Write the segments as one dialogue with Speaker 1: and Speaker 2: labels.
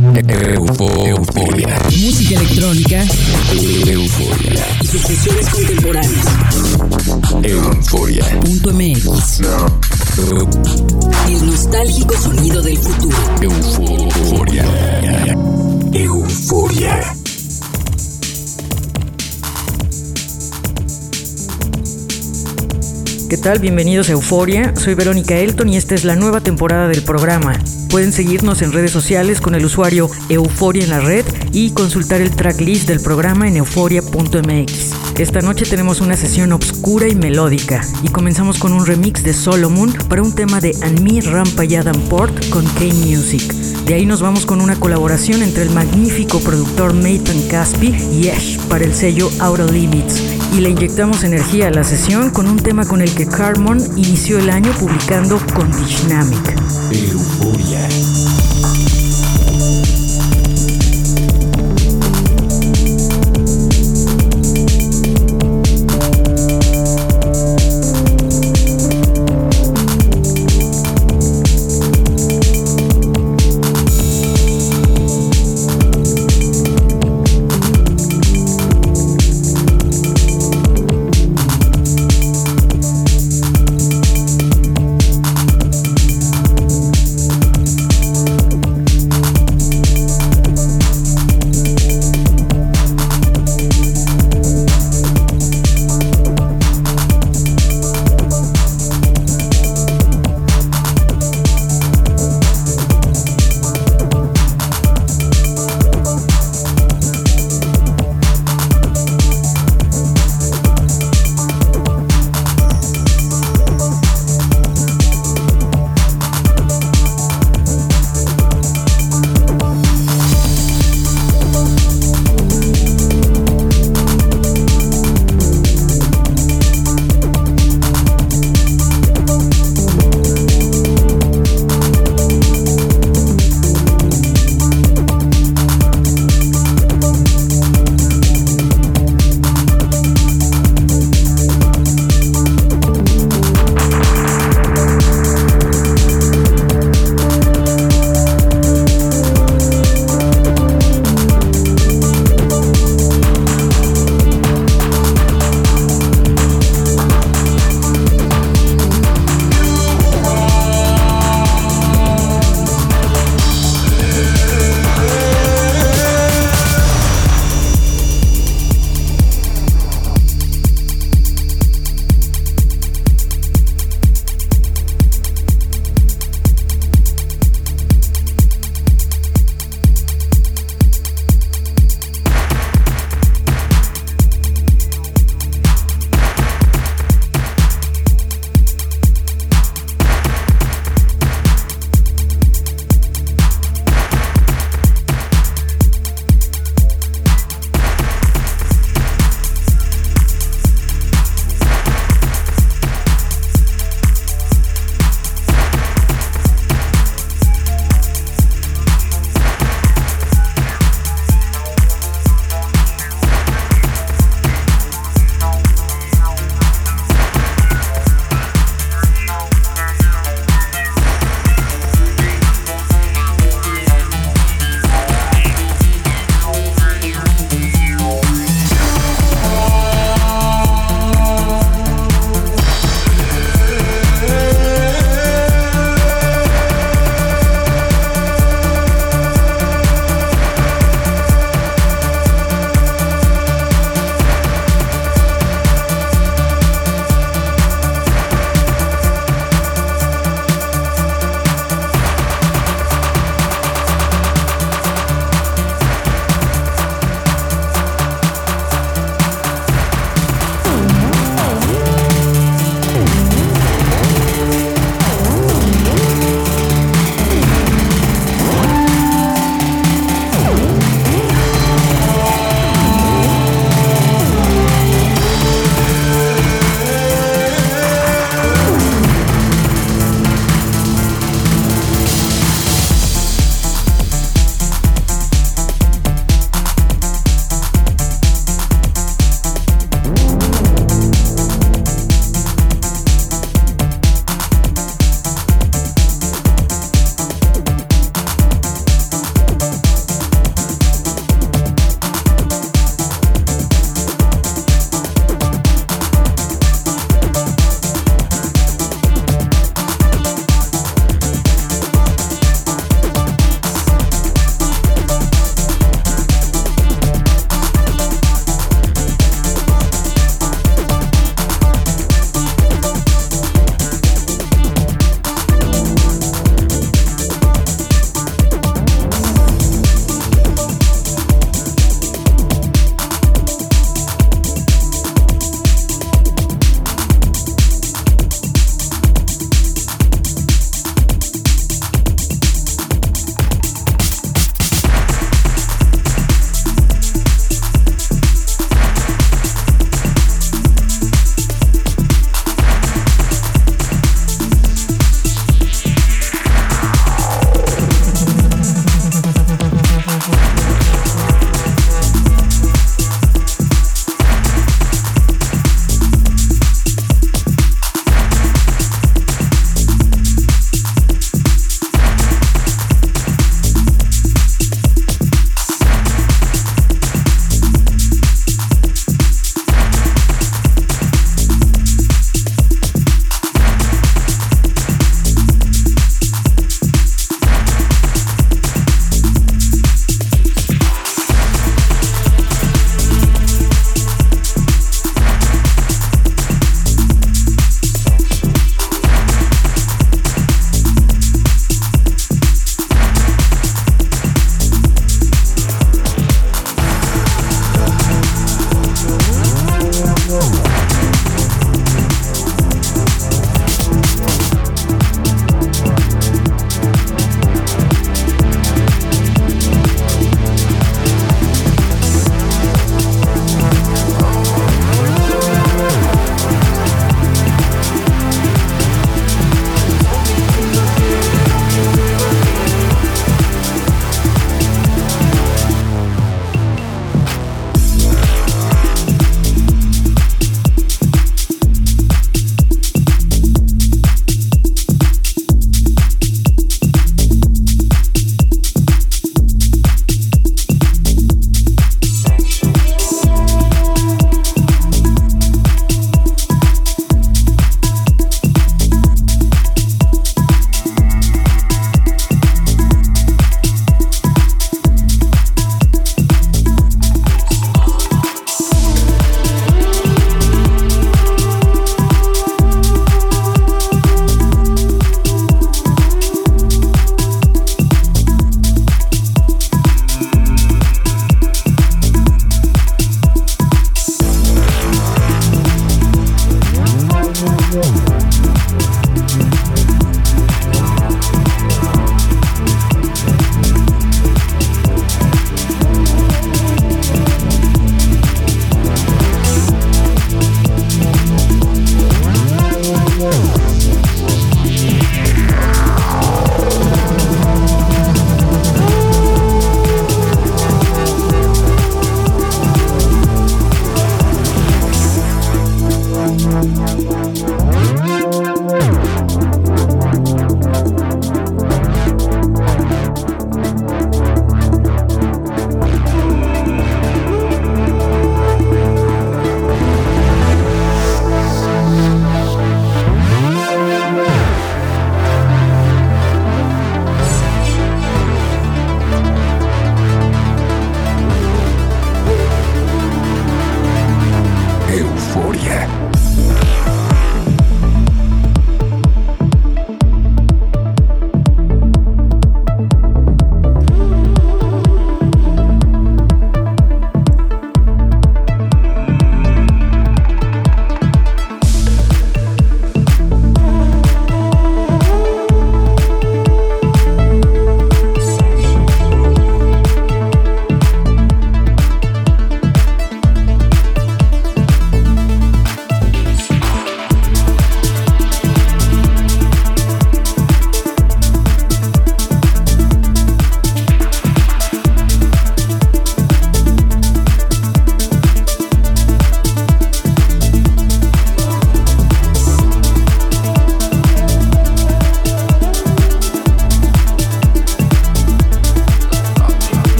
Speaker 1: Euforia.
Speaker 2: Música electrónica.
Speaker 1: Euforia.
Speaker 2: Y sucesiones contemporáneas.
Speaker 1: Euforia.
Speaker 2: Punto MX. El nostálgico sonido del futuro.
Speaker 1: Euforia. Euforia.
Speaker 3: ¿Qué tal? Bienvenidos a Euforia. Soy Verónica Elton y esta es la nueva temporada del programa. Pueden seguirnos en redes sociales con el usuario Euforia en la red y consultar el tracklist del programa en euforia.mx. Esta noche tenemos una sesión obscura y melódica y comenzamos con un remix de Solomon para un tema de Anmi Port con K-Music. De ahí nos vamos con una colaboración entre el magnífico productor Nathan Caspi y Ash para el sello Outer Limits y le inyectamos energía a la sesión con un tema con el que Carmon inició el año publicando Condishnamic.
Speaker 1: Euforia.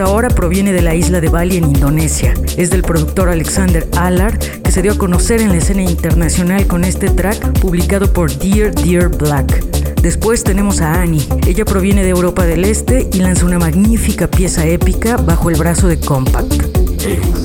Speaker 3: Ahora proviene de la isla de Bali en Indonesia. Es del productor Alexander Allard, que se dio a conocer en la escena internacional con este track publicado por Dear Dear Black. Después tenemos a Annie. Ella proviene de Europa del Este y lanza una magnífica pieza épica bajo el brazo de Compact.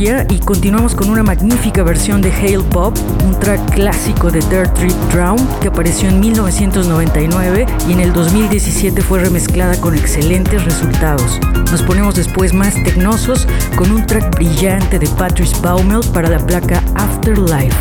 Speaker 3: Y continuamos con una magnífica versión de Hail Pop, un track clásico de Dirt Trip Drown que apareció en 1999 y en el 2017 fue remezclada con excelentes resultados. Nos ponemos después más tecnosos con un track brillante de Patrice Baumel para la placa Afterlife.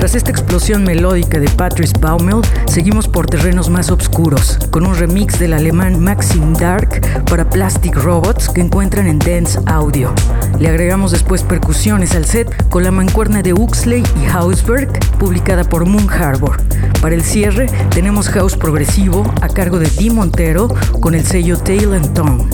Speaker 3: Tras esta explosión melódica de Patrice Baumel, seguimos por terrenos más oscuros, con un remix del alemán Maxim Dark para Plastic Robots que encuentran en Dance Audio. Le agregamos después percusiones al set con la mancuerna de Uxley y Hausberg, publicada por Moon Harbor. Para el cierre tenemos house progresivo a cargo de Dee Montero con el sello Tail and Tongue.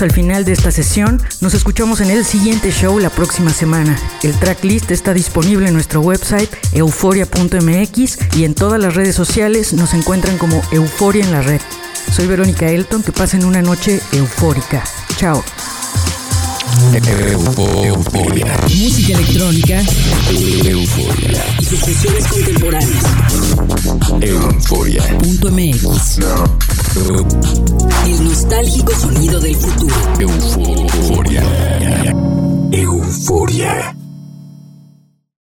Speaker 3: Al final de esta sesión, nos escuchamos en el siguiente show la próxima semana. El tracklist está disponible en nuestro website euforia.mx y en todas las redes sociales nos encuentran como Euforia en la red. Soy Verónica Elton, que pasen una noche eufórica. Chao.
Speaker 1: Euforia.
Speaker 2: Música electrónica
Speaker 1: Euforia.
Speaker 2: y sucesiones contemporáneas.
Speaker 1: Euforia.
Speaker 2: Punto MX. El nostálgico sonido del futuro.
Speaker 1: Euforia. Euforia.